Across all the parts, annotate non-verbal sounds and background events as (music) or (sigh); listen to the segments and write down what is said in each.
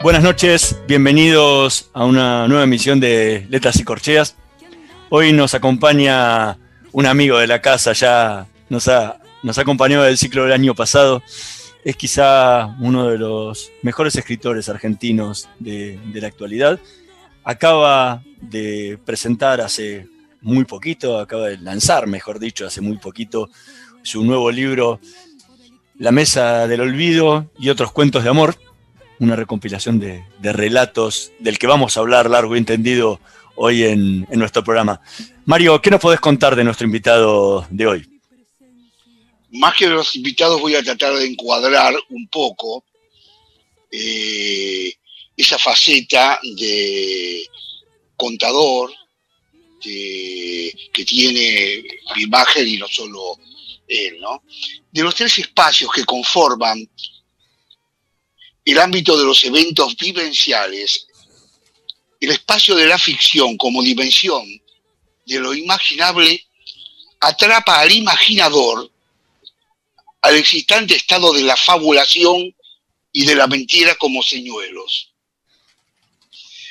Buenas noches, bienvenidos a una nueva emisión de Letras y Corcheas. Hoy nos acompaña un amigo de la casa, ya nos ha, nos acompañado del ciclo del año pasado. Es quizá uno de los mejores escritores argentinos de, de la actualidad. Acaba de presentar hace muy poquito, acaba de lanzar, mejor dicho, hace muy poquito, su nuevo libro, La Mesa del Olvido y otros cuentos de amor una recompilación de, relatos del que vamos a hablar largo y entendido hoy en, nuestro programa. Mario, ¿qué nos podés contar de nuestro invitado de hoy? Más que los invitados voy a tratar de encuadrar un poco eh, esa faceta de contador que, tiene mi imagen y no solo él, ¿no? De los tres espacios que conforman el ámbito de los eventos vivenciales, el espacio de la ficción como dimensión de lo imaginable atrapa al imaginador al existente estado de la fabulación y de la mentira como señuelos.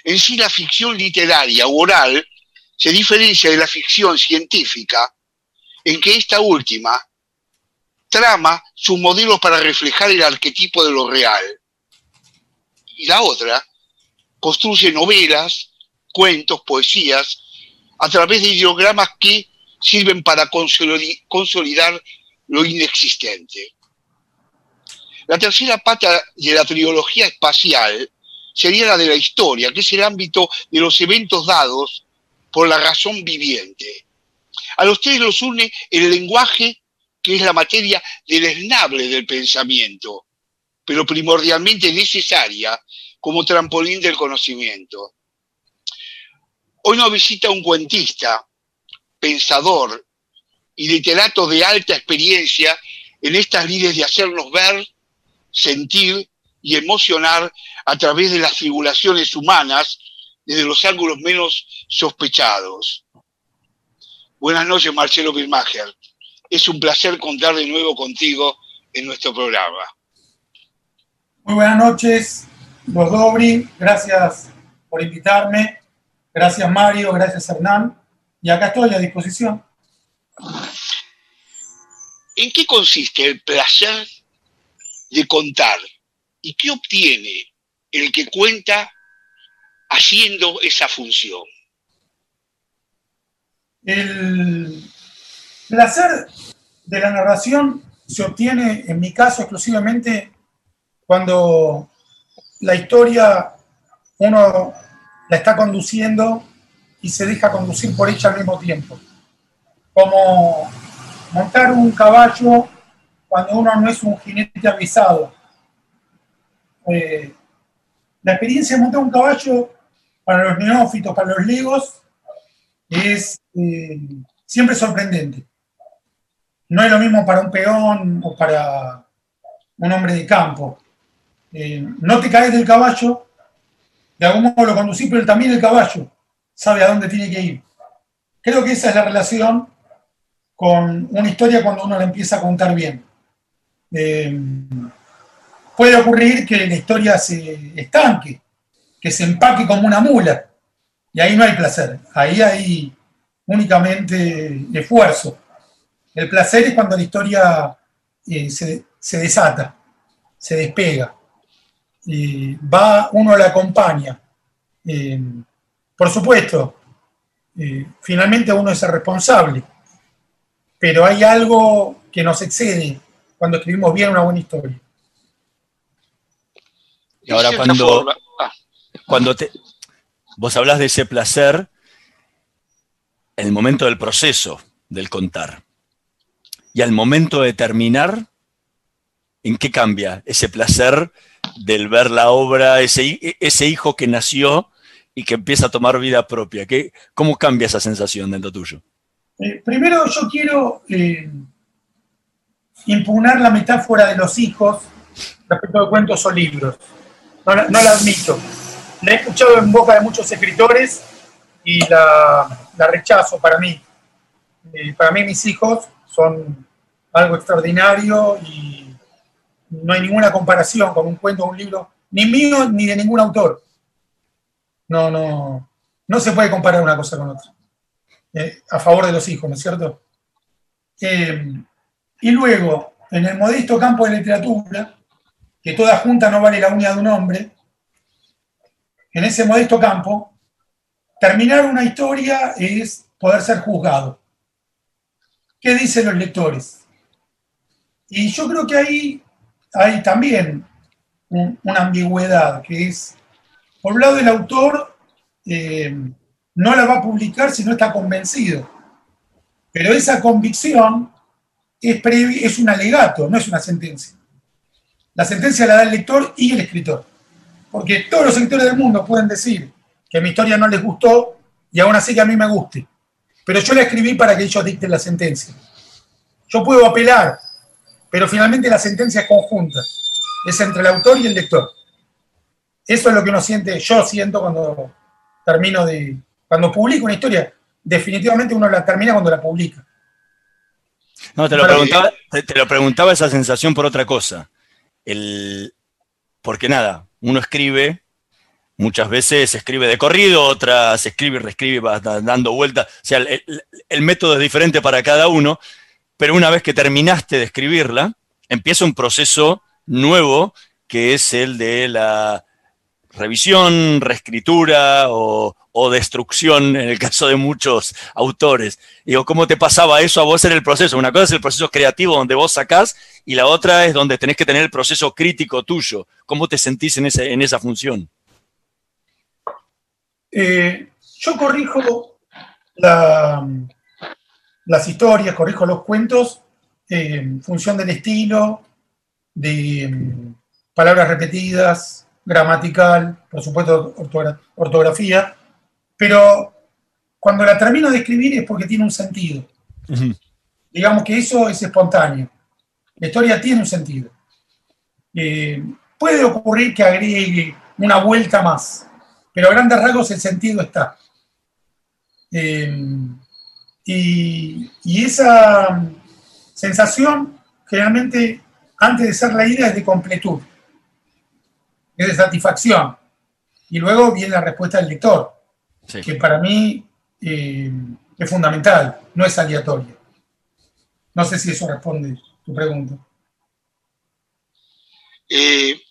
En sí la ficción literaria o oral se diferencia de la ficción científica en que esta última trama sus modelos para reflejar el arquetipo de lo real y la otra construye novelas, cuentos, poesías, a través de ideogramas que sirven para consolidar lo inexistente. La tercera pata de la trilogía espacial sería la de la historia, que es el ámbito de los eventos dados por la razón viviente. A los tres los une el lenguaje, que es la materia deleznable del pensamiento, pero primordialmente necesaria como trampolín del conocimiento. Hoy nos visita un cuentista, pensador y literato de alta experiencia en estas líneas de hacernos ver, sentir y emocionar a través de las figuraciones humanas desde los ángulos menos sospechados. Buenas noches, Marcelo Bilmacher. Es un placer contar de nuevo contigo en nuestro programa. Muy buenas noches, los Dobri, gracias por invitarme. Gracias Mario, gracias Hernán. Y acá estoy a disposición. ¿En qué consiste el placer de contar? ¿Y qué obtiene el que cuenta haciendo esa función? El placer de la narración se obtiene, en mi caso, exclusivamente cuando la historia uno la está conduciendo y se deja conducir por ella al mismo tiempo. Como montar un caballo cuando uno no es un jinete avisado. Eh, la experiencia de montar un caballo para los neófitos, para los legos, es eh, siempre sorprendente. No es lo mismo para un peón o para un hombre de campo. Eh, no te caes del caballo, de algún modo lo conducís, pero también el caballo sabe a dónde tiene que ir. Creo que esa es la relación con una historia cuando uno la empieza a contar bien. Eh, puede ocurrir que la historia se estanque, que se empaque como una mula, y ahí no hay placer, ahí hay únicamente esfuerzo. El placer es cuando la historia eh, se desata, se despega. Va, uno le acompaña. por supuesto, finalmente uno es el responsable, pero hay algo que nos excede cuando escribimos bien una buena historia. Y ahora cuando, cuando te, vos hablas de ese placer, el momento del proceso, del contar, y al momento de terminar, ¿en qué cambia ese placer del ver la obra, ese, ese hijo que nació y que empieza a tomar vida propia? ¿Qué, ¿Cómo cambia esa sensación dentro tuyo? Eh, primero yo quiero eh, impugnar la metáfora de los hijos respecto de cuentos o libros. No, la admito. La he escuchado en boca de muchos escritores y la, rechazo para mí. Eh, para mí mis hijos son algo extraordinario y no hay ninguna comparación con un cuento o un libro, ni mío ni de ningún autor. No, no, no se puede comparar una cosa con otra. Eh, a favor de los hijos, ¿no es cierto? Eh, y luego, en el modesto campo de literatura, que toda junta no vale la uña de un hombre, en ese modesto campo, terminar una historia es poder ser juzgado. ¿Qué dicen los lectores? Y yo creo que ahí hay también una ambigüedad, que es, por un lado, el autor eh, no la va a publicar si no está convencido. Pero esa convicción es, es un alegato, no es una sentencia. La sentencia la da el lector y el escritor. Porque todos los escritores del mundo pueden decir que mi historia no les gustó y aún así que a mí me guste. Pero yo la escribí para que ellos dicten la sentencia. Yo puedo apelar, pero finalmente la sentencia es conjunta. Es entre el autor y el lector. Eso es lo que uno siente, yo siento cuando termino de, cuando publica una historia, definitivamente uno la termina cuando la publica. No, te lo, preguntaba, te, lo preguntaba esa sensación por otra cosa. El, porque nada, uno escribe, muchas veces escribe de corrido, otras escribe y reescribe, va dando vueltas. O sea, el, método es diferente para cada uno, pero una vez que terminaste de escribirla, empieza un proceso nuevo que es el de la revisión, reescritura o, destrucción en el caso de muchos autores. Digo, ¿cómo te pasaba eso a vos en el proceso? Una cosa es el proceso creativo donde vos sacás y la otra es donde tenés que tener el proceso crítico tuyo. ¿Cómo te sentís en, esa función? Eh, yo corrijo las historias, corrijo los cuentos en función del estilo, de mm, palabras repetidas, gramatical, por supuesto ortografía, pero cuando la termino de escribir es porque tiene un sentido. Digamos que eso es espontáneo. La historia tiene un sentido. Eh, puede ocurrir que agregue una vuelta más, pero a grandes rasgos el sentido está. Eh, y, y, esa sensación, generalmente, antes de ser leída, es de completud es de satisfacción. Y luego viene la respuesta del lector, que para mí eh, es fundamental, no es aleatoria. No sé si eso responde tu pregunta. Eh,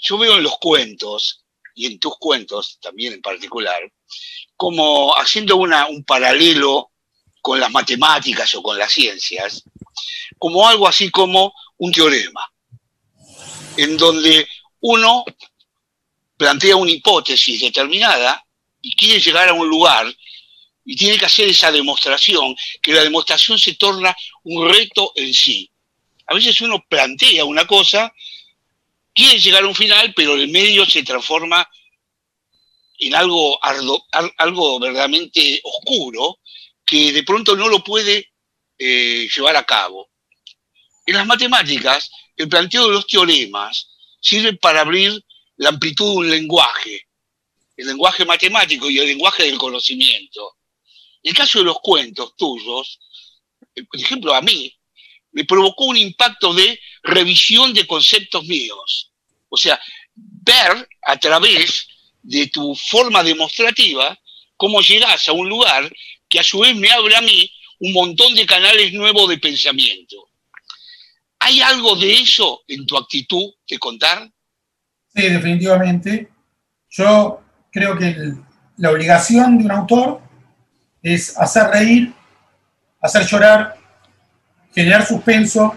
yo veo en los cuentos, y en tus cuentos también en particular, como haciendo un paralelo con las matemáticas o con las ciencias, como algo así como un teorema en donde uno plantea una hipótesis determinada y quiere llegar a un lugar y tiene que hacer esa demostración, que la demostración se torna un reto en sí. A veces uno plantea una cosa, quiere llegar a un final, pero el medio se transforma en algo, algo verdaderamente oscuro que de pronto no lo puede eh, llevar a cabo. En las matemáticas el planteo de los teoremas sirve para abrir la amplitud de un lenguaje, el lenguaje matemático y el lenguaje del conocimiento. En el caso de los cuentos tuyos, eh, por ejemplo, a mí, me provocó un impacto de revisión de conceptos míos. O sea, ver a través de tu forma demostrativa cómo llegas a un lugar que a su vez me abre a mí un montón de canales nuevos de pensamiento. ¿Hay algo de eso en tu actitud de contar? Sí, definitivamente. Yo creo que la obligación de un autor es hacer reír, hacer llorar, generar suspenso,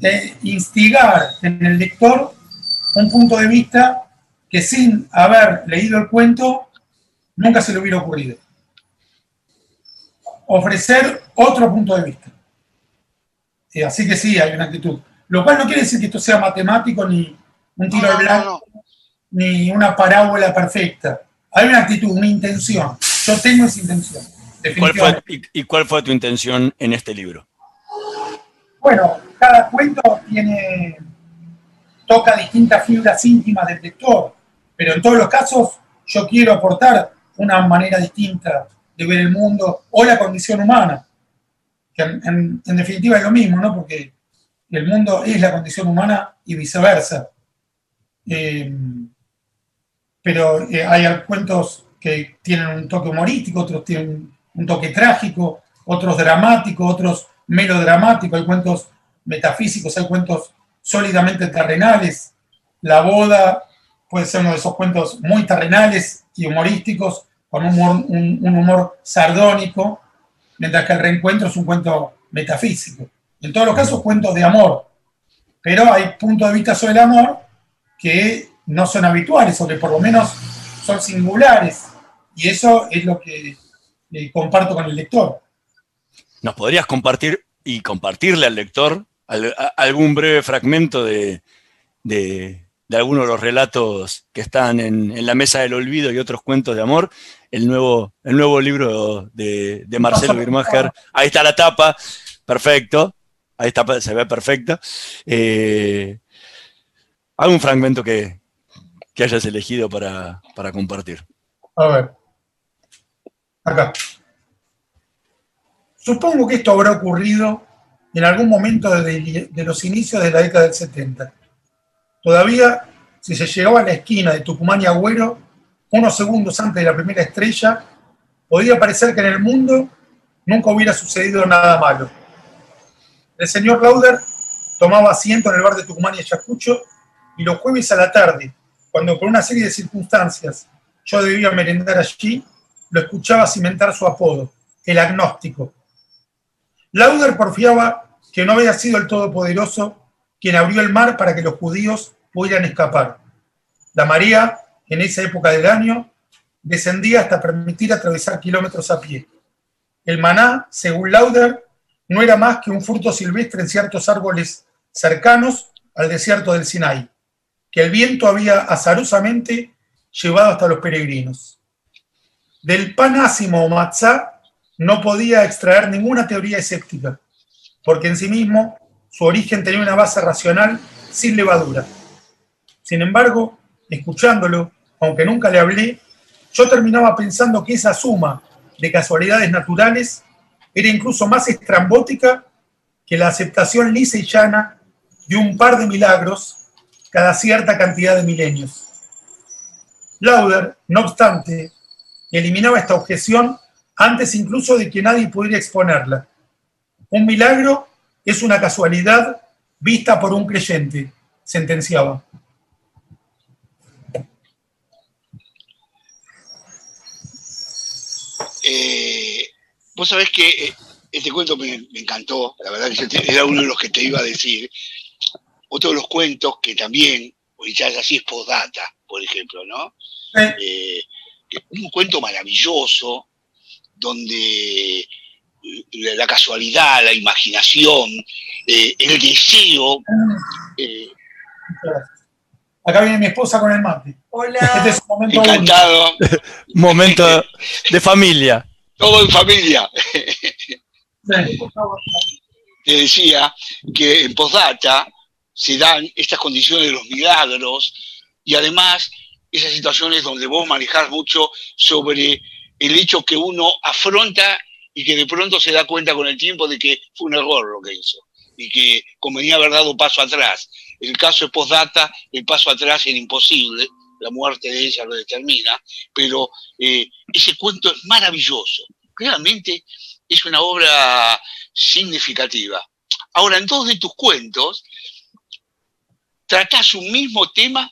e instigar en el lector un punto de vista que sin haber leído el cuento nunca se le hubiera ocurrido. Ofrecer otro punto de vista. así que sí, hay una actitud. Lo cual no quiere decir que esto sea matemático ni un tiro al blanco, ni una parábola perfecta. Hay una actitud, una intención. Yo tengo esa intención. y, cuál fue tu intención en este libro? Bueno, cada cuento tiene toca distintas fibras íntimas del lector pero en todos los casos yo quiero aportar una manera distinta de ver el mundo o la condición humana, en, definitiva es lo mismo, ¿no? Porque el mundo es la condición humana y viceversa. Eh, pero eh, hay cuentos que tienen un toque humorístico, otros tienen un toque trágico, otros dramáticos, otros melodramáticos, hay cuentos metafísicos, hay cuentos sólidamente terrenales. La boda puede ser uno de esos cuentos muy terrenales y humorísticos, con un humor, sardónico, mientras que el reencuentro es un cuento metafísico. En todos los casos, cuentos de amor, pero hay puntos de vista sobre el amor que no son habituales o que por lo menos son singulares. Y eso es lo que eh, comparto con el lector. ¿Nos podrías compartir y compartirle al lector algún breve fragmento de, de algunos de los relatos que están en, la mesa del olvido y otros cuentos de amor, el nuevo, el nuevo libro de, Marcelo Birmacher. Ahí está la tapa, perfecto, ahí está, se ve perfecta. Eh, ¿Algún fragmento que, hayas elegido para, compartir? A ver, acá. Supongo que esto habrá ocurrido en algún momento de, de los inicios de la década del 70 Todavía, si se llegaba a la esquina de Tucumán y Agüero, unos segundos antes de la primera estrella, podía parecer que en el mundo nunca hubiera sucedido nada malo. El señor Lauder tomaba asiento en el bar de Tucumán y Ayacucho y los jueves a la tarde, cuando por una serie de circunstancias yo debía merendar allí, lo escuchaba cimentar su apodo, el agnóstico. Lauder porfiaba que no había sido el Todopoderoso quien abrió el mar para que los judíos pudieran escapar. La marea, en esa época del año, descendía hasta permitir atravesar kilómetros a pie. El maná, según Lauder, no era más que un fruto silvestre en ciertos árboles cercanos al desierto del Sinai, que el viento había azarosamente llevado hasta los peregrinos. Del pan ácimo o matzá no podía extraer ninguna teoría escéptica, porque en sí mismo su origen tenía una base racional sin levadura. Sin embargo, escuchándolo, aunque nunca le hablé, yo terminaba pensando que esa suma de casualidades naturales era incluso más estrambótica que la aceptación lisa y llana de un par de milagros cada cierta cantidad de milenios. Lauder, no obstante, eliminaba esta objeción antes incluso de que nadie pudiera exponerla. Un milagro es una casualidad vista por un creyente, sentenciaba. Eh, vos sabés que eh, este cuento me, encantó, la verdad que era uno de los que te iba a decir. Otro de los cuentos que también, ya así es postdata, por ejemplo, ¿no? Eh, un cuento maravilloso donde la casualidad, la imaginación, eh, el deseo. Eh, Acá viene mi esposa con el mate. Hola. Este es un momento Encantado. (laughs) momento de familia. Todo en familia. Te decía que en postdata se dan estas condiciones de los milagros y además esas situaciones donde vos manejás mucho sobre el hecho que uno afronta y que de pronto se da cuenta con el tiempo de que fue un error lo que hizo y que convenía haber dado paso atrás. El caso de Postdata, el paso atrás era imposible, la muerte de ella lo determina, pero eh, ese cuento es maravilloso. Realmente es una obra significativa. Ahora, en dos de tus cuentos, tratás un mismo tema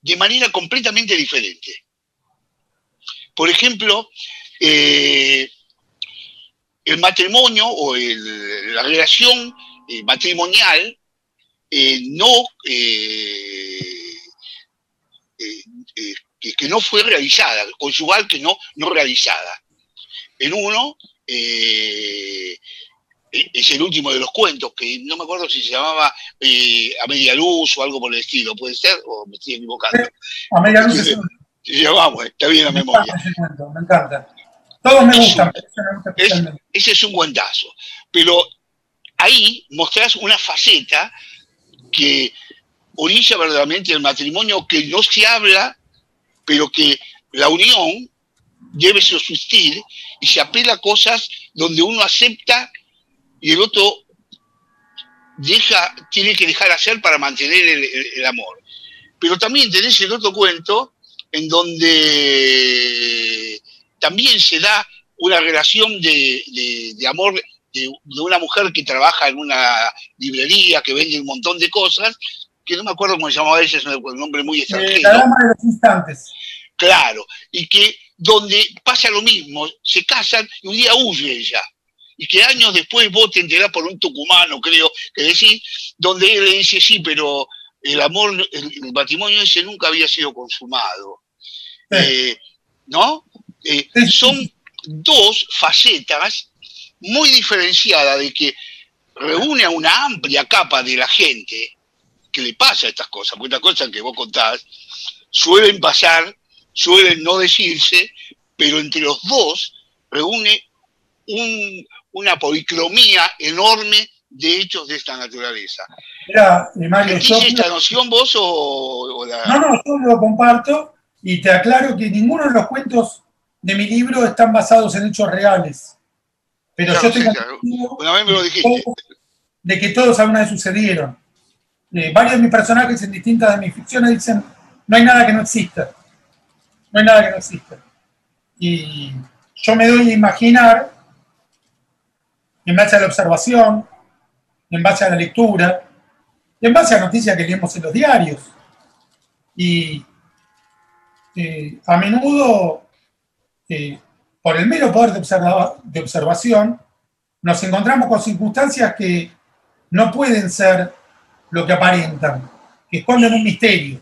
de manera completamente diferente. Por ejemplo, eh, el matrimonio o la relación eh, matrimonial eh, no, que, no fue realizada, conjugal que no, no realizada. En uno, es el último de los cuentos, que no me acuerdo si se llamaba A Media Luz o algo por el estilo, ¿puede ser? ¿O me estoy equivocando? A Media Luz Llevamos, está bien la memoria. Me encanta. Todos me gustan. ese es un guantazo. Pero ahí mostrás una faceta que orilla verdaderamente el matrimonio que no se habla, pero que la unión debe subsistir y se apela a cosas donde uno acepta y el otro deja, tiene que dejar hacer para mantener el, amor. Pero también tenés el otro cuento en donde también se da una relación de, amor de, una mujer que trabaja en una librería, que vende un montón de cosas, que no me acuerdo cómo se llamaba ella, es un nombre muy extranjero. la dama de los instantes. Claro, y que donde pasa lo mismo, se casan y un día huye ella. Y que años después vos te enterás por un tucumano, creo, que decís, donde él le dice, sí, pero el amor, el, matrimonio ese nunca había sido consumado. Eh, ¿No? Eh, son dos facetas muy diferenciadas de que reúne a una amplia capa de la gente que le pasa estas cosas, porque estas cosas que vos contás suelen pasar, suelen no decirse, pero entre los dos reúne una policromía enorme de hechos de esta naturaleza. Mira, Mario, esta noción vos o, la... No, no, yo lo comparto y te aclaro que ninguno de los cuentos de mi libro están basados en hechos reales. Pero yo estoy de que todos alguna vez sucedieron. Eh, varios de mis personajes en distintas de mis ficciones dicen, no hay nada que no exista. No hay nada que no exista. Y yo me doy a imaginar, en base a la observación, en base a la lectura, en base a noticias que leemos en los diarios. Y eh, a menudo, por el mero poder de, observación, nos encontramos con circunstancias que no pueden ser lo que aparentan, que esconden un misterio.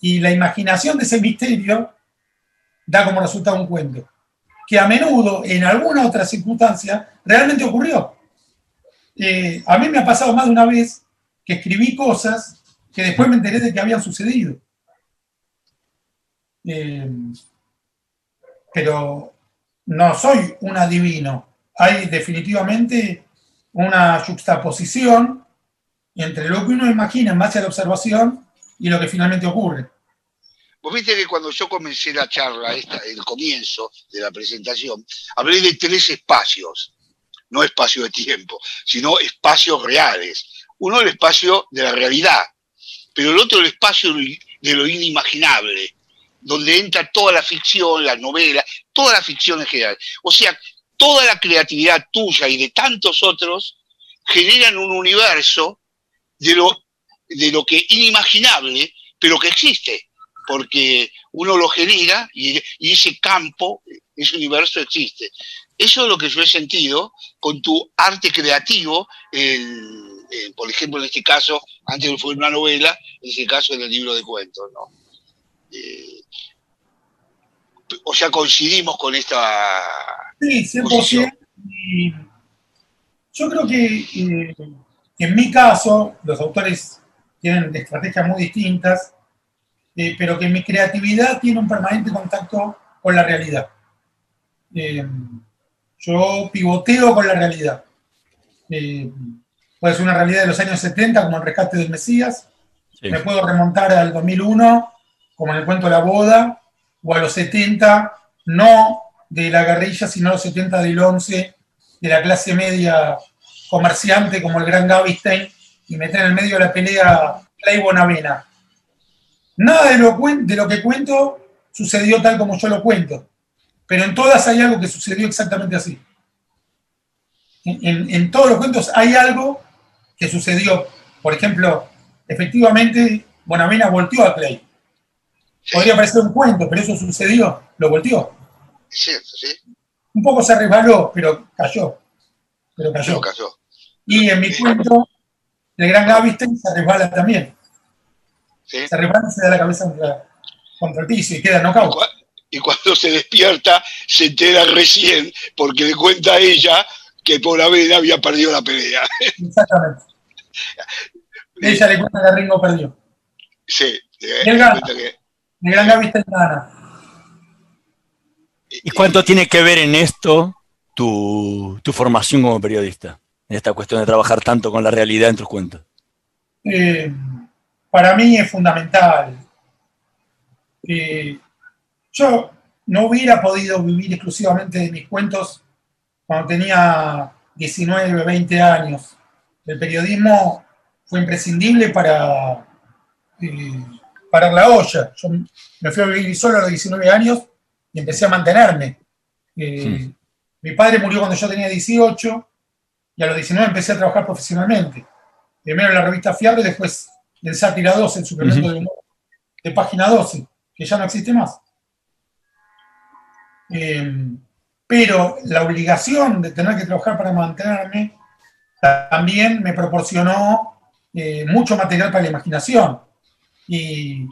Y la imaginación de ese misterio da como resultado un cuento, que a menudo, en alguna otra circunstancia, realmente ocurrió. Eh, a mí me ha pasado más de una vez que escribí cosas que después me enteré de que habían sucedido. Eh, pero no soy un adivino. Hay definitivamente una juxtaposición entre lo que uno imagina en base a la observación y lo que finalmente ocurre. Vos viste que cuando yo comencé la charla, esta, el comienzo de la presentación, hablé de tres espacios, no espacio de tiempo, sino espacios reales. Uno el espacio de la realidad, pero el otro el espacio de lo inimaginable, donde entra toda la ficción, la novela, toda la ficción en general. O sea, toda la creatividad tuya y de tantos otros generan un universo de lo, de lo que inimaginable, pero que existe, porque uno lo genera y, ese campo, ese universo existe. Eso es lo que yo he sentido con tu arte creativo, por ejemplo, en este caso, antes fue una novela, en este caso en el libro de cuentos, ¿no? Eh, o sea, coincidimos con esta. Sí, 100%. yo creo que eh, en mi caso, los autores tienen estrategias muy distintas, eh, pero que mi creatividad tiene un permanente contacto con la realidad. yo pivoteo con la realidad. puede ser una realidad de los años 70, como el rescate del Mesías. Me puedo remontar al 2001 como en el cuento La Boda, o a los 70, no de la guerrilla, sino a los 70 del 11, de la clase media comerciante como el gran Gavistein, y meter en el medio de la pelea Clay Bonavena. Nada de lo, de lo que cuento sucedió tal como yo lo cuento, pero en todas hay algo que sucedió exactamente así. en, todos los cuentos hay algo que sucedió. Por ejemplo, efectivamente, Bonavena volteó a Clay. Podría parecer un cuento, pero eso sucedió, lo volteó. Es cierto, sí. Un poco se resbaló, pero cayó. Pero cayó. Y en mi cuento, el gran Gavisten se resbala también. Se resbala y se da la cabeza contra, el piso y queda nocaut. Y cuando se despierta, se entera recién, porque le cuenta a ella que por la vena había perdido la pelea. (laughs) Exactamente. ella le cuenta que Ringo perdió. Sí. que... el gran gana. ¿Y cuánto tiene que ver en esto tu, tu formación como periodista? en esta cuestión de trabajar tanto con la realidad en tus cuentos? Eh, para mí es fundamental. Eh, yo no hubiera podido vivir exclusivamente de mis cuentos cuando tenía 19, 20 años. El periodismo fue imprescindible para eh, parar la olla. Yo me fui a vivir solo a los 19 años y empecé a mantenerme. Mi padre murió cuando yo tenía 18 y a los 19 empecé a trabajar profesionalmente. Primero en la revista Fiable, después en Sátira 12, el suplemento de humor de página 12, que ya no existe más. Em, pero la obligación de tener que trabajar para mantenerme también me proporcionó eh, mucho material para la imaginación. Y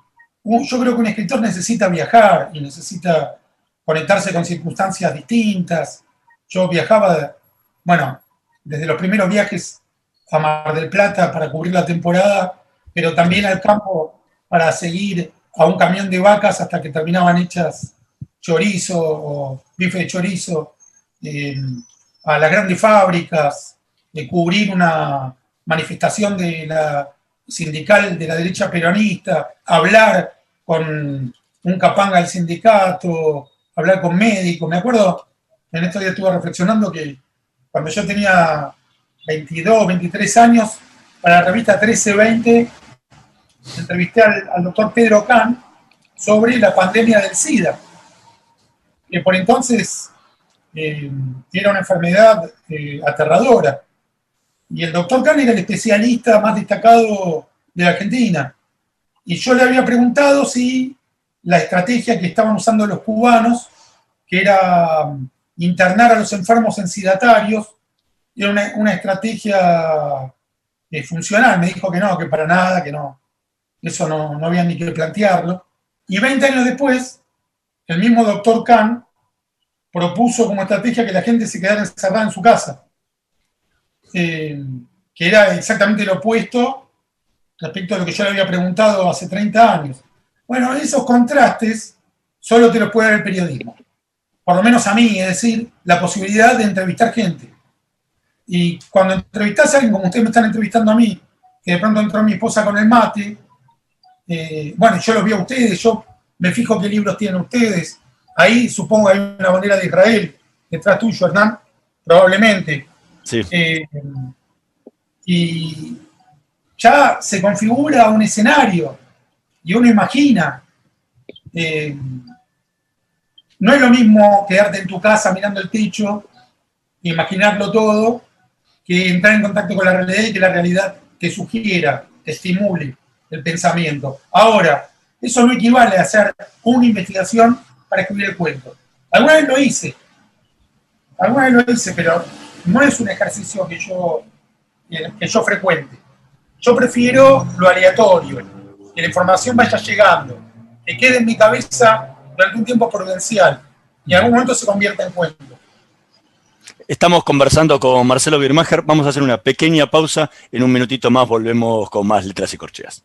yo creo que un escritor necesita viajar y necesita conectarse con circunstancias distintas. Yo viajaba, bueno, desde los primeros viajes a Mar del Plata para cubrir la temporada, pero también al campo para seguir a un camión de vacas hasta que terminaban hechas chorizo o bife de chorizo, eh, a las grandes fábricas, de cubrir una manifestación de la sindical de la derecha peronista, hablar con un capanga del sindicato, hablar con médicos. Me acuerdo, en estos días estuve reflexionando que cuando yo tenía 22, 23 años, para la revista 1320, entrevisté al, doctor Pedro Kahn sobre la pandemia del SIDA, que por entonces eh, era una enfermedad eh, aterradora. Y el doctor Kahn era el especialista más destacado de Argentina. Y yo le había preguntado si la estrategia que estaban usando los cubanos, que era internar a los enfermos en sidatarios era una, estrategia eh, funcional. Me dijo que no, que para nada, que no, eso no, no había ni que plantearlo. Y 20 años después, el mismo doctor Kahn propuso como estrategia que la gente se quedara encerrada en su casa, eh, que era exactamente lo opuesto respecto a lo que yo le había preguntado hace 30 años. Bueno, esos contrastes solo te los puede dar el periodismo por lo menos a mí, es decir, la posibilidad de entrevistar gente. Y cuando entrevistas a alguien, como ustedes me están entrevistando a mí, que de pronto entró mi esposa con el mate, eh, bueno, yo los vi a ustedes, yo me fijo qué libros tienen ustedes. Ahí supongo hay una bandera de Israel detrás tuyo, Hernán, probablemente. Eh, y ya se configura un escenario y uno imagina. Eh, no es lo mismo quedarte en tu casa mirando el techo, imaginarlo todo, que entrar en contacto con la realidad y que la realidad te sugiera, te estimule el pensamiento. Ahora, eso no equivale a hacer una investigación para escribir el cuento. Alguna vez lo hice, alguna vez lo hice, pero no es un ejercicio que yo, que yo frecuente. Yo prefiero lo aleatorio, que la información vaya llegando, que quede en mi cabeza durante un tiempo prudencial y en algún momento se convierte en cuento. Estamos conversando con Marcelo Birmacher. Vamos a hacer una pequeña pausa. En un minutito más volvemos con más letras y corcheas.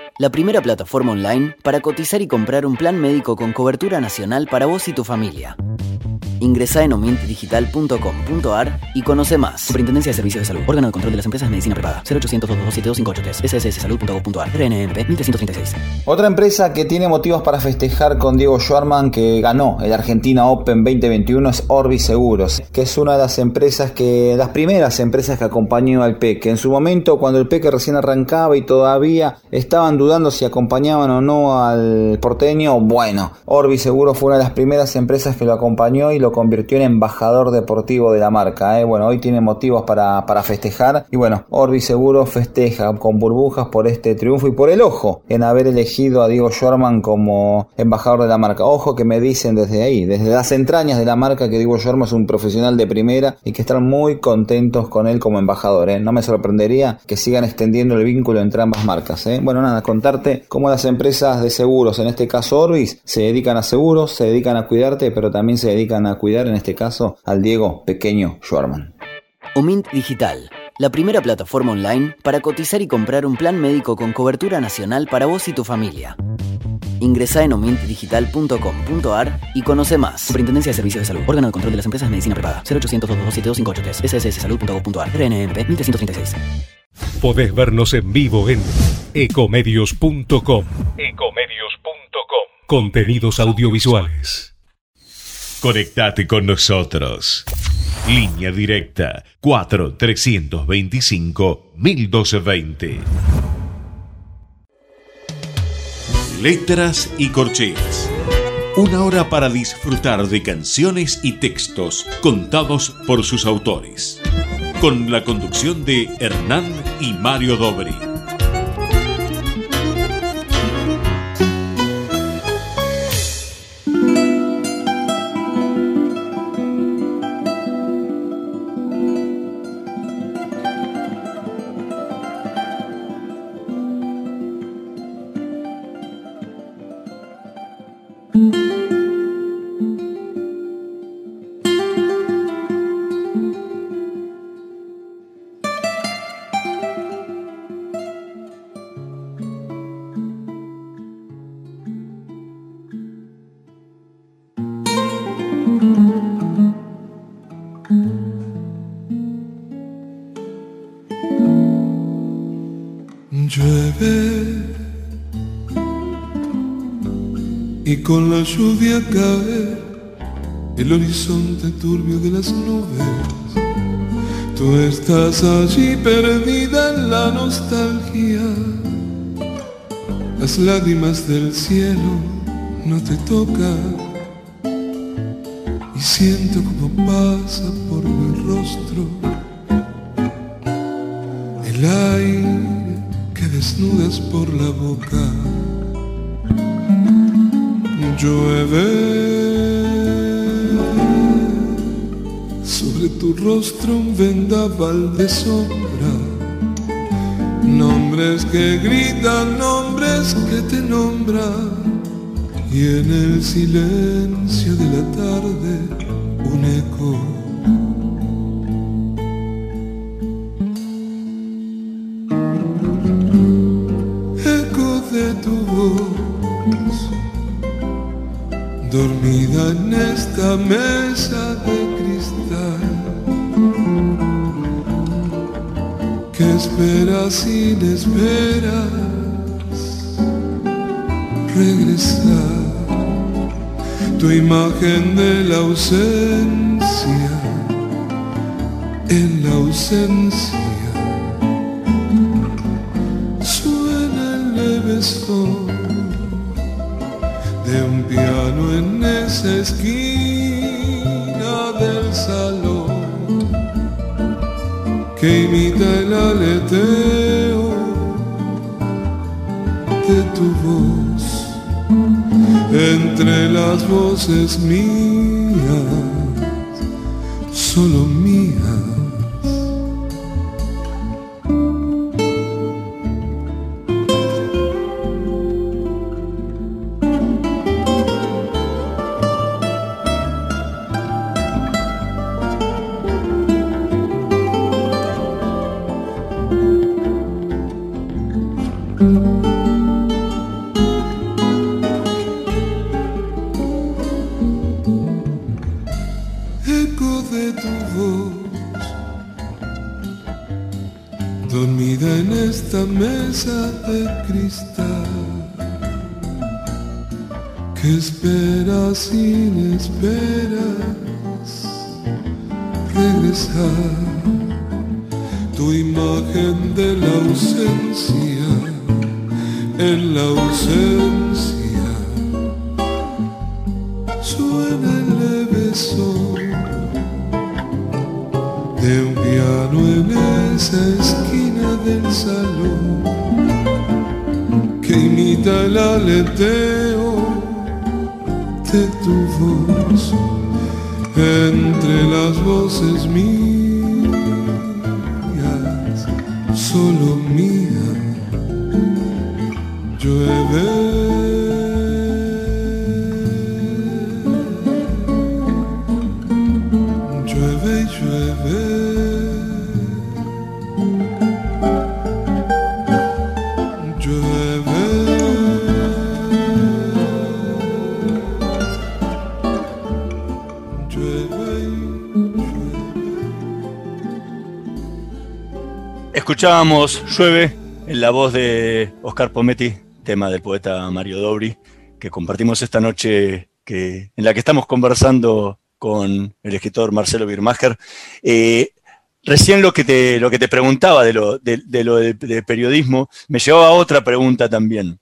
la primera plataforma online para cotizar y comprar un plan médico con cobertura nacional para vos y tu familia. Ingresa en omintdigital.com.ar y conoce más. Superintendencia de Servicios de Salud. Órgano de Control de las Empresas de Medicina Privada. 0800 227 sssalud.gov.ar. RNMP 1336. Otra empresa que tiene motivos para festejar con Diego Schwarman que ganó el Argentina Open 2021 es Orbis Seguros, que es una de las empresas que, las primeras empresas que acompañó al Peque. En su momento, cuando el Peque recién arrancaba y todavía estaban dudando si acompañaban o no al porteño, bueno, Orbis Seguros fue una de las primeras empresas que lo acompañó y lo convirtió en embajador deportivo de la marca. ¿eh? Bueno, hoy tiene motivos para, para festejar y bueno, Orbi seguro festeja con burbujas por este triunfo y por el ojo en haber elegido a Diego Schwarman como embajador de la marca. Ojo que me dicen desde ahí, desde las entrañas de la marca que Diego Schwarman es un profesional de primera y que están muy contentos con él como embajador. ¿eh? No me sorprendería que sigan extendiendo el vínculo entre ambas marcas. ¿eh? Bueno, nada, contarte cómo las empresas de seguros, en este caso Orbis, se dedican a seguros, se dedican a cuidarte, pero también se dedican a cuidar en este caso al Diego Pequeño Schwarman. Omint Digital, la primera plataforma online para cotizar y comprar un plan médico con cobertura nacional para vos y tu familia. Ingresa en omintdigital.com.ar y conoce más. Superintendencia de Servicios de Salud. Órgano de Control de las Empresas de Medicina Privada. 0800 227 sssalud.gov.ar. RNMP 1336. Podés vernos en vivo en ecomedios.com. Ecomedios.com. Contenidos audiovisuales. Conectate con nosotros. Línea directa 4 325 1220. Letras y corcheas. Una hora para disfrutar de canciones y textos contados por sus autores. Con la conducción de Hernán y Mario Dobri. El horizonte turbio de las nubes. Tú estás allí perdida en la nostalgia. Las lágrimas del cielo no te tocan y siento como pasa por mi rostro el aire que desnudas por la boca. Llueve sobre tu rostro un vendaval de sombra. Nombres que gritan, nombres que te nombran. Y en el silencio de la tarde un eco. Entre las voces mías, solo mías. Escuchábamos Llueve en la voz de Oscar Pometti, tema del poeta Mario Dobri, que compartimos esta noche que, en la que estamos conversando con el escritor Marcelo Birmacher. Eh, recién lo que te, lo que te preguntaba de lo de, lo periodismo me llevaba a otra pregunta también.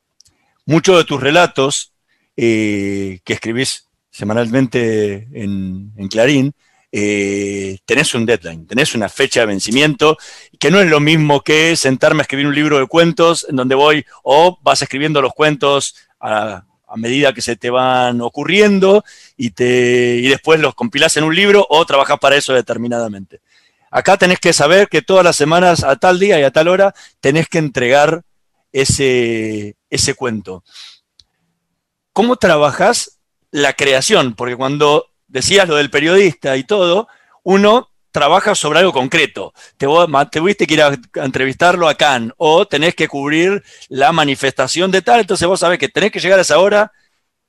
Muchos de tus relatos eh, que escribís semanalmente en, en Clarín eh, tenés un deadline, tenés una fecha de vencimiento, que no es lo mismo que sentarme a escribir un libro de cuentos en donde voy o vas escribiendo los cuentos a, medida que se te van ocurriendo y, te, y después los compilás en un libro o trabajás para eso determinadamente. Acá tenés que saber que todas las semanas, a tal día y a tal hora, tenés que entregar ese, ese cuento. ¿Cómo trabajas la creación? Porque cuando decías lo del periodista y todo, uno trabaja sobre algo concreto. Te, tuviste que ir a, entrevistarlo a Cannes o tenés que cubrir la manifestación de tal, entonces vos sabés que tenés que llegar a esa hora,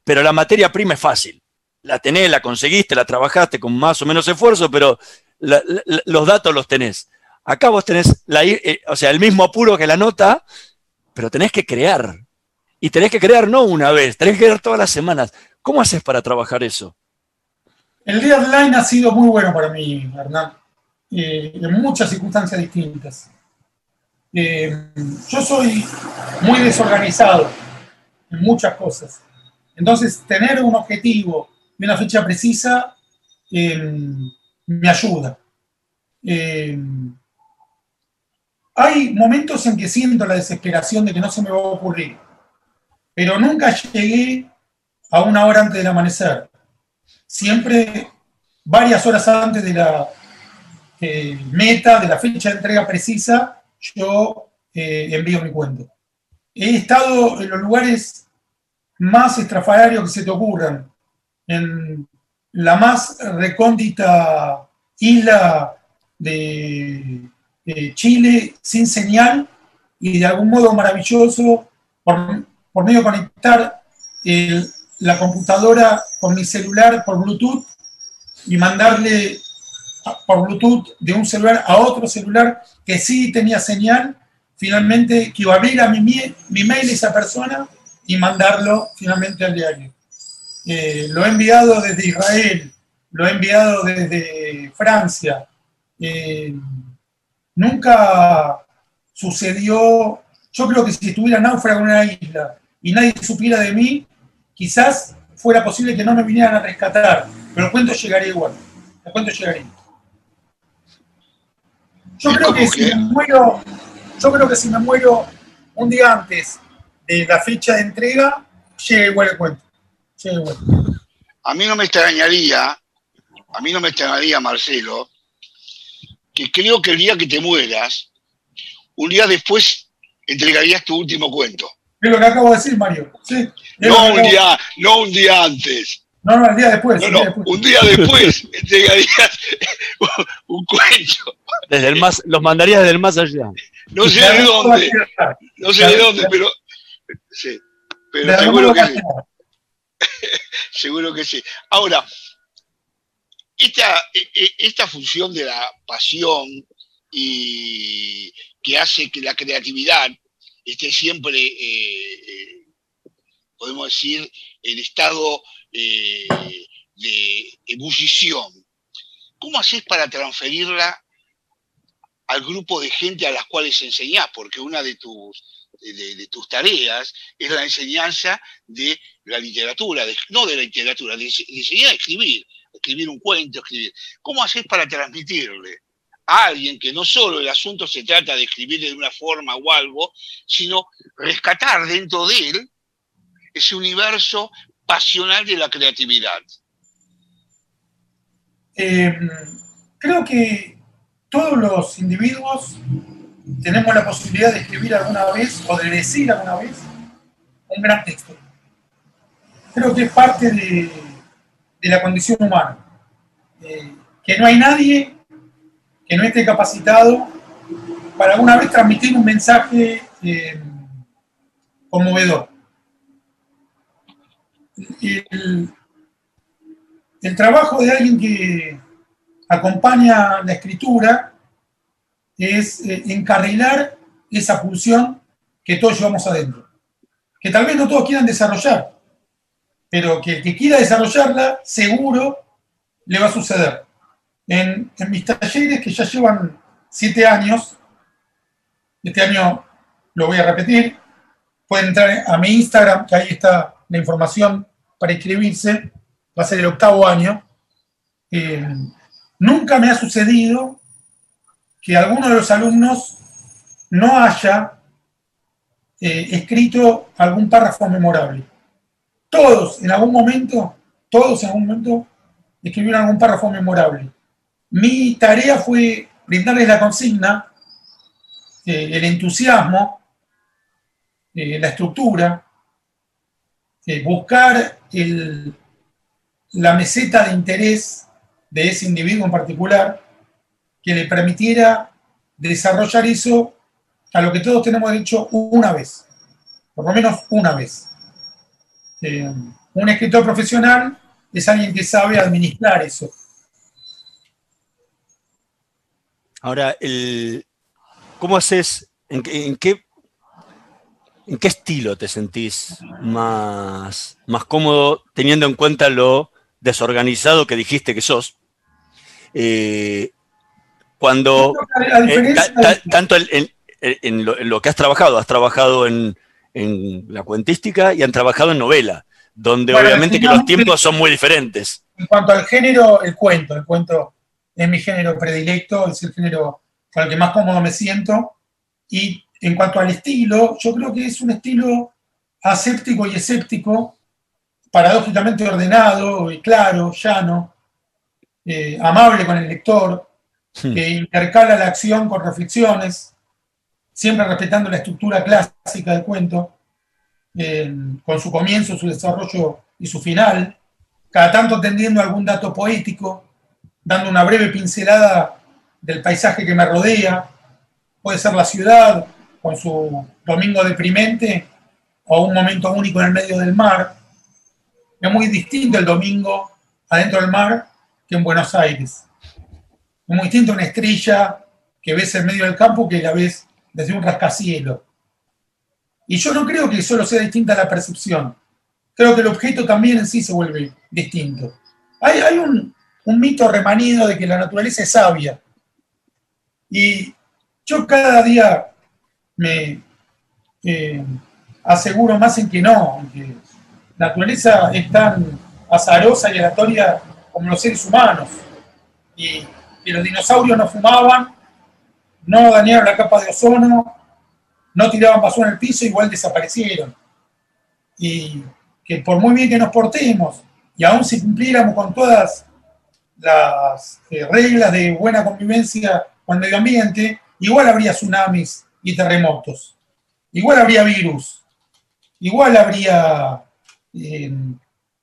pero la materia prima es fácil. La tenés, la conseguiste, la trabajaste con más o menos esfuerzo, pero los datos los tenés. Acá vos tenés eh, o sea, el mismo apuro que la nota, pero tenés que crear. Y tenés que crear no una vez, tenés que crear todas las semanas. ¿Cómo haces para trabajar eso? El deadline ha sido muy bueno para mí, Hernán, eh, en muchas circunstancias distintas. Eh, yo soy muy desorganizado en muchas cosas. Entonces, tener un objetivo y una fecha precisa eh, me ayuda. hay momentos en que siento la desesperación de que no se me va a ocurrir, pero nunca llegué a una hora antes del amanecer siempre varias horas antes de la eh, meta, de la fecha de entrega precisa, yo eh, envío mi cuento. He estado en los lugares más estrafalarios que se te ocurran, en la más recóndita isla de, Chile sin señal y de algún modo maravilloso por, por medio de conectar el, la computadora con mi celular por Bluetooth y mandarle por Bluetooth de un celular a otro celular que sí tenía señal, finalmente que iba a abrir a mi, mi mail esa persona y mandarlo finalmente al diario. Eh, lo he enviado desde Israel, lo he enviado desde Francia. Eh, nunca sucedió, yo creo que si estuviera náufrago en una isla y nadie supiera de mí, quizás fuera posible que no me vinieran a rescatar, pero el cuento llegaría igual. El cuento llegaría. Yo creo que si me muero, yo creo que si me muero un día antes de la fecha de entrega, llega igual el cuento. Llega igual. A mí no me extrañaría, a mí no me extrañaría, Marcelo, que creo que el día que te mueras, un día después entregarías tu último cuento. Es lo que acabo de decir, Mario. Sí, No un día, no un día antes. No, no, el día después. No, el no, día después. un día después (laughs) entregarías (laughs) un cuento. Desde el más, los mandarías desde el más allá. No sé De dónde, no sé de dónde, pero sí, pero seguro que sí. (laughs) Seguro que sí. Ahora, esta, e- e- esta función de la pasión y que hace que la creatividad esté siempre, eh, eh, podemos decir, en estado eh, de ebullición, ¿cómo haces para transferirla al grupo de gente a las cuales enseñás? Porque una de tus, de- tus tareas es la enseñanza de la literatura, no de la literatura, de, de enseñar a escribir, escribir un cuento, escribir. ¿Cómo haces para transmitirle a alguien que no solo el asunto se trata de escribir de una forma o algo, sino rescatar dentro de él ese universo pasional de la creatividad? Eh, creo que todos los individuos tenemos la posibilidad de escribir alguna vez o de decir alguna vez un gran texto. Creo que es parte de, de la condición humana. Eh, que no hay nadie que no esté capacitado para alguna vez transmitir un mensaje eh, conmovedor. El, trabajo de alguien que acompaña la escritura es eh, encarrilar esa pulsión que todos llevamos adentro, que tal vez no todos quieran desarrollar, pero que el que quiera desarrollarla seguro le va a suceder. En, en mis talleres que ya llevan siete años, este año lo voy a repetir, pueden entrar a mi Instagram, que ahí está la información para inscribirse, va a ser el octavo año. Eh, nunca me ha sucedido que alguno de los alumnos no haya eh, escrito algún párrafo memorable. Todos en algún momento, todos en algún momento escribieron algún párrafo memorable. Mi tarea fue brindarles la consigna, eh, el entusiasmo, la estructura, eh, buscar la meseta de interés de ese individuo en particular que le permitiera desarrollar eso a lo que todos tenemos derecho una vez, por lo menos una vez. Eh, un escritor profesional es alguien que sabe administrar eso. Ahora, el, ¿cómo haces? ¿En, qué- en qué, ¿En qué estilo te sentís más, más cómodo teniendo en cuenta lo desorganizado que dijiste que sos? Eh, cuando eh, ta- ta- tanto en, lo, en lo que has trabajado, has trabajado en, en la cuentística y han trabajado en novela, donde Bueno, obviamente que los tiempos son muy diferentes. En cuanto al género, el cuento. El cuento es mi género predilecto, es el género con el que más cómodo me siento. Y en cuanto al estilo, yo creo que es un estilo aséptico y escéptico, paradójicamente ordenado y claro, llano, eh, amable con el lector, que intercala la acción con reflexiones, siempre respetando la estructura clásica del cuento, eh, con su comienzo, su desarrollo y su final, cada tanto tendiendo algún dato poético, dando una breve pincelada del paisaje que me rodea, puede ser la ciudad con su domingo deprimente o un momento único en el medio del mar. Es muy distinto el domingo adentro del mar que en Buenos Aires. Es muy distinto una estrella que ves en medio del campo que la ves desde un rascacielos. Y yo no creo que solo sea distinta la percepción. Creo que el objeto también en sí se vuelve distinto. Hay, hay un, un mito remanido de que la naturaleza es sabia. Y yo cada día me eh, aseguro más en que no, en que la naturaleza es tan azarosa y aleatoria como los seres humanos. Y que los dinosaurios no fumaban, no dañaron la capa de ozono, no tiraban basura en el piso, igual desaparecieron. Y que por muy bien que nos portemos, y aún si cumpliéramos con todas las eh, reglas de buena convivencia con el medio ambiente, igual habría tsunamis y terremotos, igual habría virus, igual habría eh,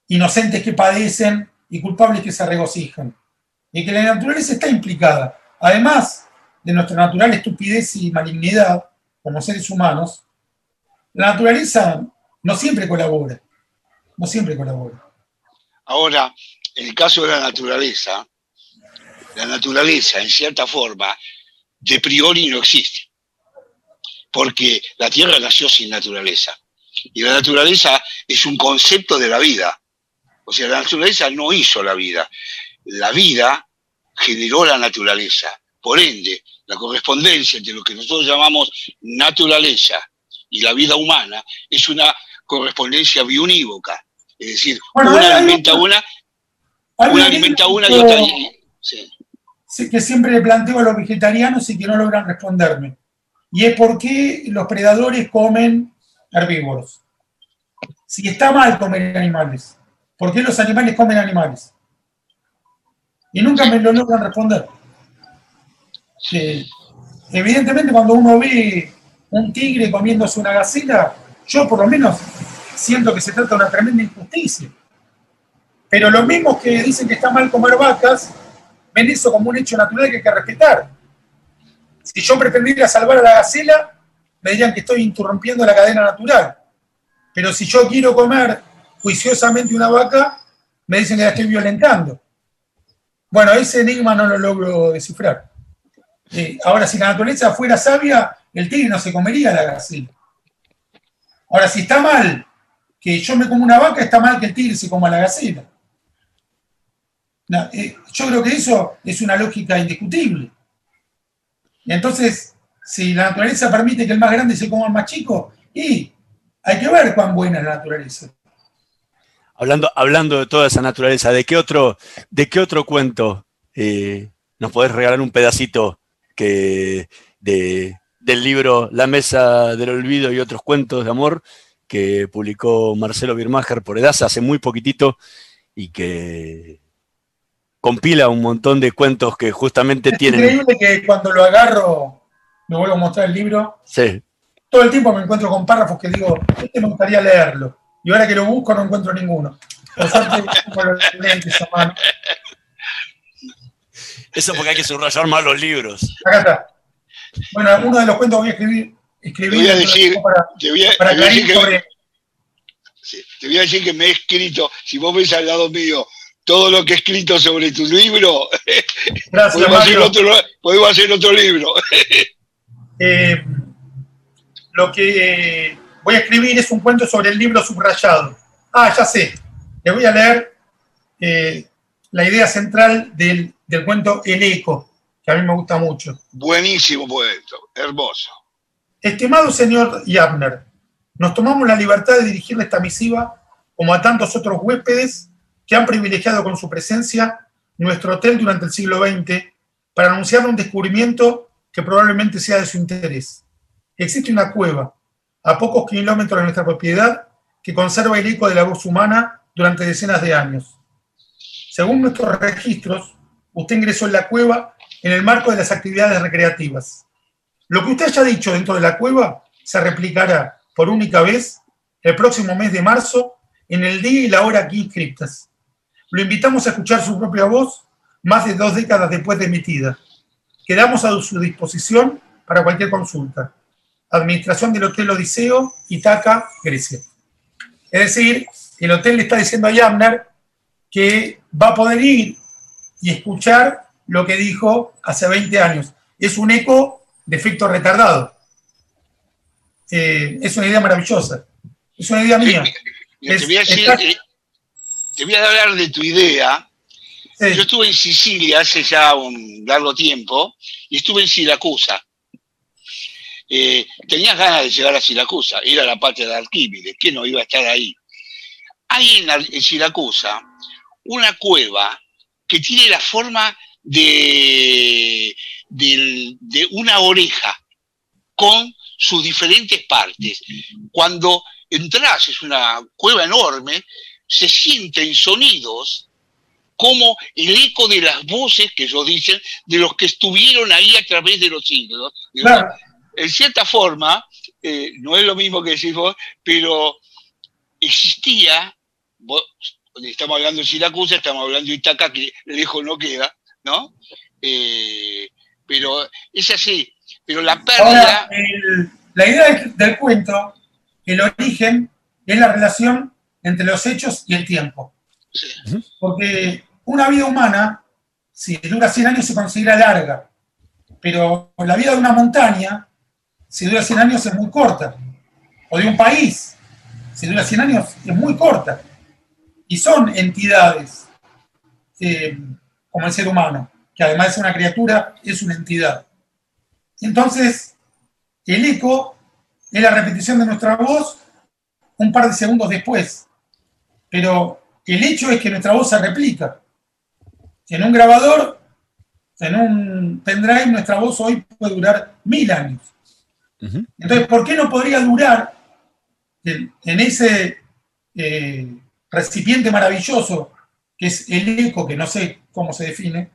inocentes que padecen y culpables que se regocijan. Y que la naturaleza está implicada. Además de nuestra natural estupidez y malignidad como seres humanos, la naturaleza no siempre colabora. No siempre colabora. Ahora, en el caso de la naturaleza, la naturaleza, en cierta forma, de priori no existe. Porque la Tierra nació sin naturaleza. Y la naturaleza es un concepto de la vida. O sea, la naturaleza no hizo la vida. La vida generó la naturaleza. Por ende, la correspondencia entre lo que nosotros llamamos naturaleza y la vida humana es una correspondencia biunívoca. Es decir, una alimenta una, una alimenta una y otra. Sí. Que siempre le planteo a los vegetarianos y que no logran responderme. Y es por qué los predadores comen herbívoros. Si está mal comer animales. ¿Por qué los animales comen animales? Y nunca me lo logran responder. evidentemente cuando uno ve un tigre comiéndose una gacela, yo por lo menos siento que se trata de una tremenda injusticia. Pero los mismos que dicen que está mal comer vacas, ven eso como un hecho natural que hay que respetar. Si yo pretendiera salvar a la gacela, me dirían que estoy interrumpiendo la cadena natural. Pero si yo quiero comer juiciosamente una vaca, me dicen que la estoy violentando. Bueno, ese enigma no lo logro descifrar. Eh, ahora, si la naturaleza fuera sabia, el tigre no se comería la gacela. Ahora, si está mal que yo me como una vaca, está mal que el tigre se coma la gacela. Eh, yo creo que eso es una lógica indiscutible. Y entonces, si la naturaleza permite que el más grande se coma al más chico, y hay que ver cuán buena es la naturaleza. Hablando, hablando de toda esa naturaleza, ¿de qué otro, de qué otro cuento eh, nos podés regalar un pedacito que, de, del libro La Mesa del Olvido y otros cuentos de amor que publicó Marcelo Birmacher por Edasa hace muy poquitito y que compila un montón de cuentos que justamente es tienen. increíble que cuando lo agarro, me vuelvo a mostrar el libro. Sí. Todo el tiempo me encuentro con párrafos que digo, este me gustaría leerlo. Y ahora que lo busco no encuentro ninguno. (laughs) Eso porque hay que subrayar más los libros. Acá está. Bueno, uno de los cuentos voy a escribir. escribir te voy a decir, para, te voy a, para te voy a decir que, sobre- sí, te voy a decir que me he escrito, si vos ves al lado mío todo lo que he escrito sobre tu libro, (laughs) Gracias, podemos, hacer Mario. otro, podemos hacer otro libro. (laughs) Eh, lo que eh, voy a escribir es un cuento sobre el libro subrayado. Ah, ya sé. Le voy a leer eh, la idea central del, del cuento El Eco, que a mí me gusta mucho. Buenísimo poeto, hermoso. Estimado señor Yabner, nos tomamos la libertad de dirigirle esta misiva, como a tantos otros huéspedes que han privilegiado con su presencia nuestro hotel durante el siglo XX, para anunciarle un descubrimiento que probablemente sea de su interés. Existe una cueva, a pocos kilómetros de nuestra propiedad, que conserva el eco de la voz humana durante decenas de años. Según nuestros registros, usted ingresó en la cueva en el marco de las actividades recreativas. Lo que usted haya dicho dentro de la cueva se replicará por única vez el próximo mes de marzo en el día y la hora aquí inscriptas. Lo invitamos a escuchar su propia voz más de dos décadas después de emitida. Quedamos a su disposición para cualquier consulta. Administración del Hotel Odiseo, Itaca, Grecia. Es decir, el hotel le está diciendo a Yamner que va a poder ir y escuchar lo que dijo hace 20 años. Es un eco de efecto retardado. Eh, es una idea maravillosa. Es una idea mía. A Es- decir, está- eh, te voy a hablar de tu idea. Sí. Yo estuve en Sicilia hace ya un largo tiempo y estuve en Siracusa. Eh, tenías ganas de llegar a Siracusa, ir a la patria de Arquímedes, ¿quién no iba a estar ahí? Hay en, Siracusa una cueva que tiene la forma de una oreja con sus diferentes partes. Cuando entras, es una cueva enorme, se sienten sonidos como el eco de las voces que ellos dicen de los que estuvieron ahí a través de los siglos. En cierta forma, eh, no es lo mismo que decís vos, pero existía, estamos hablando de Siracusa, estamos hablando de Itaca, que lejos no queda, ¿no? Eh, pero es así. Pero la pérdida. la idea del, cuento, el origen, es la relación entre los hechos y el tiempo. Porque una vida humana, si dura 100 años, se considera larga. Pero la vida de una montaña, si dura 100 años, es muy corta. O de un país, si dura 100 años, es muy corta. Y son entidades, eh, como el ser humano que además es una criatura, es una entidad. Entonces, el eco es la repetición de nuestra voz un par de segundos después. Pero el hecho es que nuestra voz se replica. En un grabador, en un pendrive, nuestra voz hoy puede durar mil años. Entonces, ¿por qué no podría durar en, ese eh, recipiente maravilloso que es el eco, que no sé cómo se define,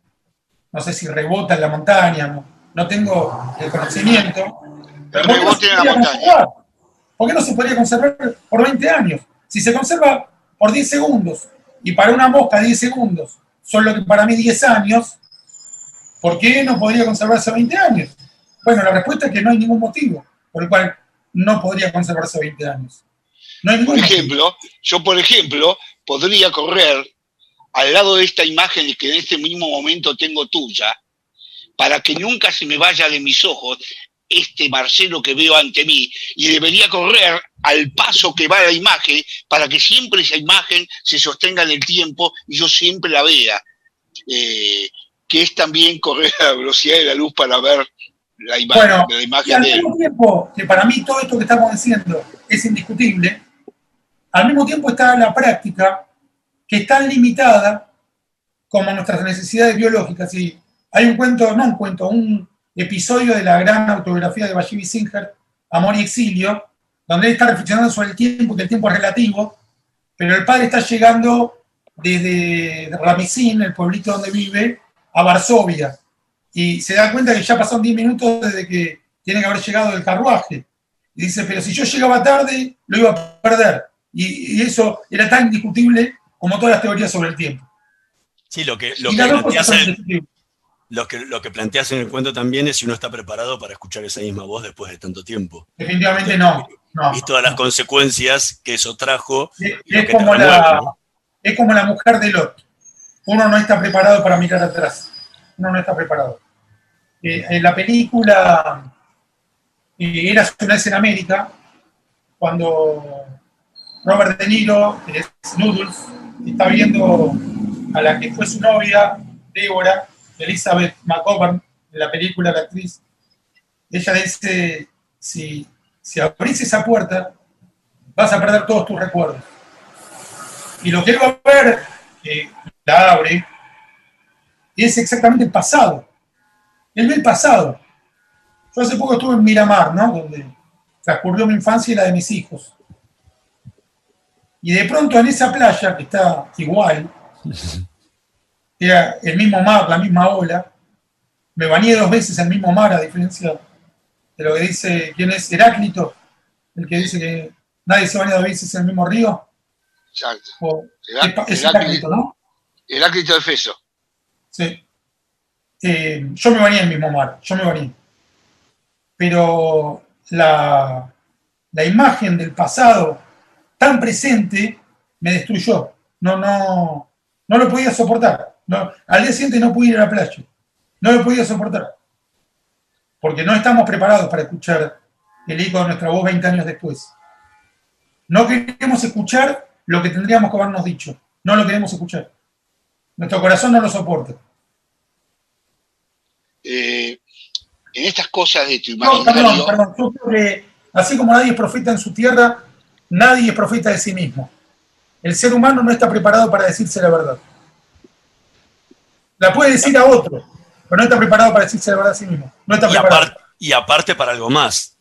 no sé si rebota en la montaña, no, tengo el conocimiento. Pero ¿por, qué no se la montaña? ¿Por qué no se podría conservar por 20 años? Si se conserva por 10 segundos y para una mosca 10 segundos son lo que para mí 10 años, ¿por qué no podría conservarse 20 años? Bueno, la respuesta es que no hay ningún motivo por el cual no podría conservarse 20 años. No hay ningún por ejemplo, yo por ejemplo podría correr al lado de esta imagen que en este mismo momento tengo tuya, para que nunca se me vaya de mis ojos este Marcelo que veo ante mí y debería correr al paso que va la imagen para que siempre esa imagen se sostenga en el tiempo y yo siempre la vea, eh, que es también correr a la velocidad de la luz para ver la imagen, la imagen al mismo tiempo que para mí todo esto que estamos diciendo es indiscutible, al mismo tiempo está la práctica que es tan limitada como nuestras necesidades biológicas. Y hay un cuento, no un cuento, un episodio de la gran autobiografía de Bashibi Singer, Amor y Exilio, donde él está reflexionando sobre el tiempo, que el tiempo es relativo, pero el padre está llegando desde Ramesín, el pueblito donde vive, a Varsovia. Y se da cuenta que ya pasaron 10 minutos desde que tiene que haber llegado el carruaje. Y dice, pero si yo llegaba tarde, lo iba a perder. Y, y eso era tan indiscutible como todas las teorías sobre el tiempo. Sí, lo que, lo que, planteas, en, lo, que, lo que planteas en el cuento también es si uno está preparado para escuchar esa misma voz después de tanto tiempo. Definitivamente no. y todas las consecuencias que eso trajo. Es, como la, es como la mujer de Lot. Uno no está preparado para mirar atrás. Uno no está preparado. Eh, en la película eh, Era una vez en América, cuando Robert De Niro, que es Noodles, está viendo a la que fue su novia, Débora, Elizabeth McGovern, de la película La actriz. Ella dice, si, si abrís esa puerta, vas a perder todos tus recuerdos. Y lo que él va a ver, que la abre, es exactamente el pasado. Él ve el pasado. Yo hace poco estuve en Miramar, ¿no? Donde transcurrió mi infancia y la de mis hijos. Y de pronto en esa playa, que está igual, (laughs) era el mismo mar, la misma ola, me bañé dos veces en el mismo mar, a diferencia de lo que dice, ¿quién es? Heráclito, el que dice que nadie se baña dos veces en el mismo río. Exacto. es Heráclito, ¿no? Heráclito de Feso. Sí. Eh, yo me bañé en el mismo mar, yo me bañé. Pero la, la imagen del pasado tan presente me destruyó. No, no, no lo podía soportar. No, al día siguiente no pude ir a la playa. No lo podía soportar. Porque no estamos preparados para escuchar el eco de nuestra voz 20 años después. No queremos escuchar lo que tendríamos que habernos dicho. No lo queremos escuchar. Nuestro corazón no lo soporta. Eh, en estas cosas de tu imaginario... No, perdón, perdón. Yo creo que así como nadie es profeta en su tierra, Nadie es profeta de sí mismo. El ser humano no está preparado para decirse la verdad. La puede decir a otro, pero no está preparado para decirse la verdad a sí mismo. No está y, preparado. y aparte para algo más.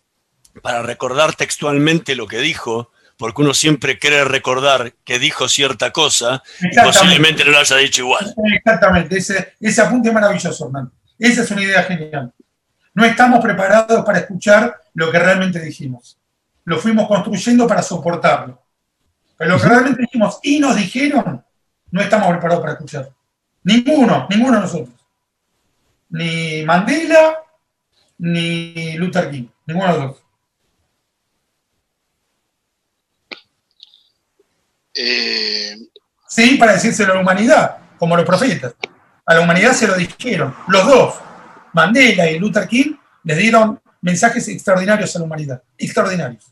para recordar textualmente lo que dijo, porque uno siempre quiere recordar que dijo cierta cosa y posiblemente no lo haya dicho igual. Exactamente, ese, ese apunte es maravilloso, Hernán. Esa es una idea genial. No estamos preparados para escuchar lo que realmente dijimos. Lo fuimos construyendo para soportarlo. Pero lo que realmente dijimos y nos dijeron, no estamos preparados para escuchar. Ninguno, ninguno de nosotros. Ni Mandela, ni Luther King. Ninguno de los dos. Eh, Sí, para decírselo a la humanidad, como los profetas. A la humanidad se lo dijeron, los dos, Mandela y Luther King, les dieron mensajes extraordinarios a la humanidad, extraordinarios,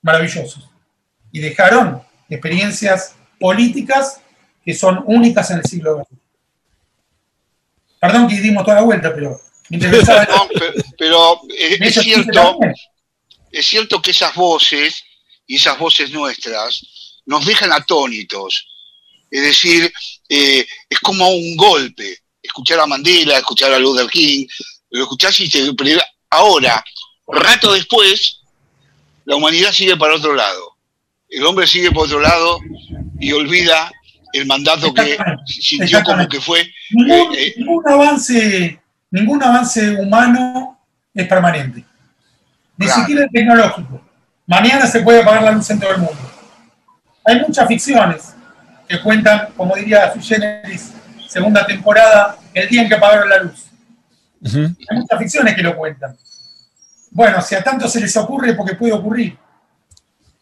maravillosos. Y dejaron experiencias políticas que son únicas en el siglo XX. Perdón que dimos toda la vuelta, pero me interesaba. (laughs) no, pe- pero es, cierto, es cierto que esas voces y esas voces nuestras nos dejan atónitos. Es decir, eh, es como un golpe. Escuchar a Mandela, escuchar a Luther King, lo escuchás y te... Ahora, rato después, la humanidad sigue para otro lado. El hombre sigue por otro lado y olvida el mandato que sintió como que fue. Ningún, eh, eh, ningún avance, ningún avance humano es permanente. Ni Claro. siquiera el tecnológico. Mañana se puede apagar la luz en todo el mundo. Hay muchas ficciones que cuentan, como diría Sui Generis, segunda temporada, el día en que apagaron la luz. Hay muchas ficciones que lo cuentan. Bueno, si a tanto se les ocurre, porque puede ocurrir.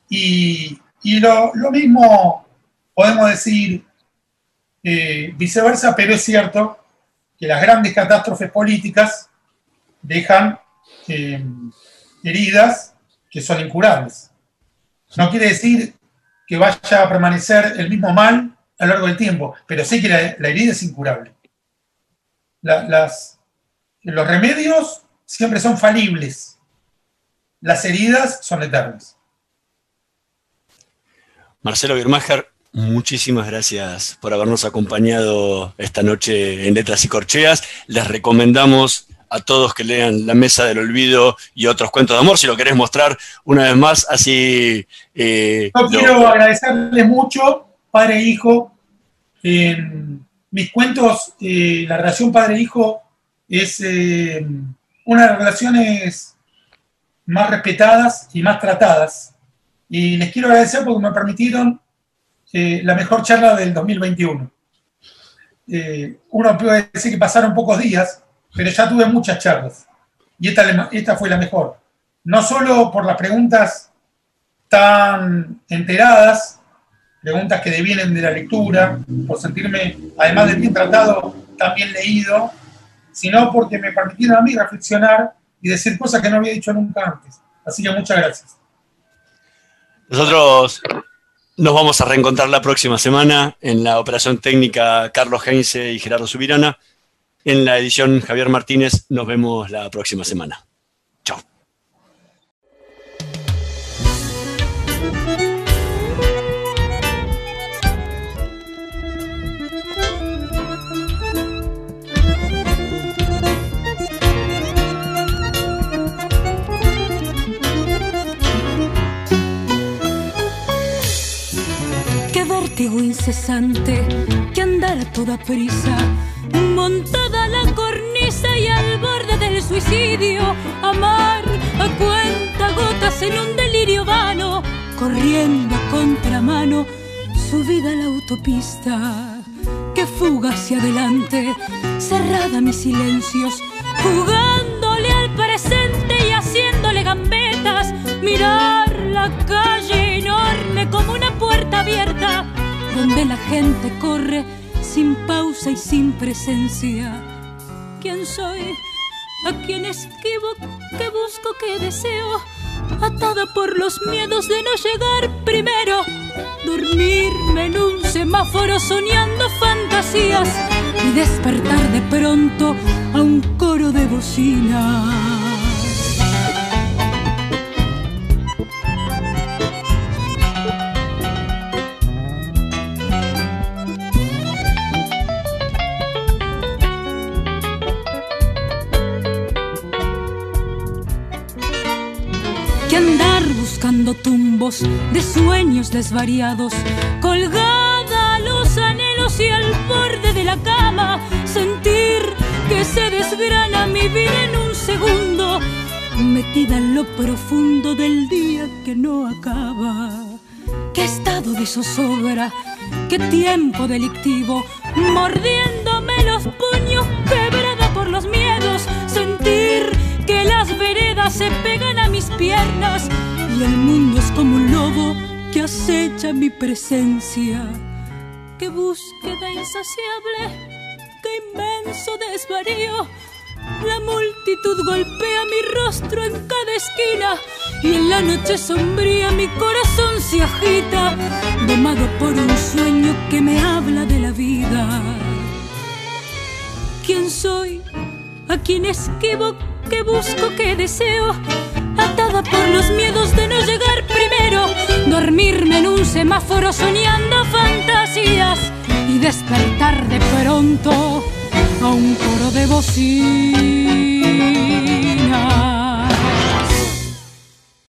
Y, y lo, lo mismo podemos decir eh, viceversa, pero es cierto que las grandes catástrofes políticas dejan eh, heridas que son incurables. No quiere decir que vaya a permanecer el mismo mal a lo largo del tiempo, pero sí que la, herida es incurable. Los remedios siempre son falibles, las heridas son eternas. Marcelo Birmacher, muchísimas gracias por habernos acompañado esta noche en Letras y Corcheas. Les recomendamos a todos que lean La Mesa del Olvido y otros cuentos de amor, si lo querés mostrar una vez más, así... eh, Yo lo- quiero agradecerles mucho, padre e hijo. Mis cuentos, eh, la relación padre-hijo es eh, una de las relaciones más respetadas y más tratadas. Y les quiero agradecer porque me permitieron eh, la mejor charla del 2021. Eh, uno puede decir que pasaron pocos días, pero ya tuve muchas charlas. Y esta, esta fue la mejor. No solo por las preguntas tan enteradas, preguntas que devienen de la lectura, por sentirme, además de bien tratado, también leído, sino porque me permitieron a mí reflexionar y decir cosas que no había dicho nunca antes. Así que muchas gracias. Nosotros nos vamos a reencontrar la próxima semana en la operación técnica Carlos Heinze y Gerardo Subirana. En la edición Javier Martínez nos vemos la próxima semana. Vértigo incesante, que andar a toda prisa, montada la cornisa y al borde del suicidio, amar a cuenta gotas en un delirio vano, corriendo a contramano, subida a la autopista, que fuga hacia adelante, cerrada mis silencios, jugándole al presente y haciéndole gambetas, mirar la calle enorme como una puerta abierta, donde la gente corre sin pausa y sin presencia. ¿Quién soy? ¿A quién esquivo? ¿Qué busco? ¿Qué deseo? Atada por los miedos de no llegar primero, dormirme en un semáforo soñando fantasías y despertar de pronto a un coro de bocinas. De sueños desvariados, colgada a los anhelos y al borde de la cama, sentir que se desgrana mi vida en un segundo, metida en lo profundo del día que no acaba. Qué estado de zozobra, qué tiempo delictivo, mordiéndome los puños, quebrada por los miedos, sentir que las veredas se pegan a mis piernas y el mundo es como un lobo que acecha mi presencia. Qué búsqueda insaciable, qué inmenso desvarío. La multitud golpea mi rostro en cada esquina y en la noche sombría mi corazón se agita, domado por un sueño que me habla de la vida. ¿Quién soy? ¿A quién esquivo? ¿Qué busco? ¿Qué deseo? Atada por los miedos de no llegar primero, dormirme en un semáforo soñando fantasías y despertar de pronto a un coro de bocina.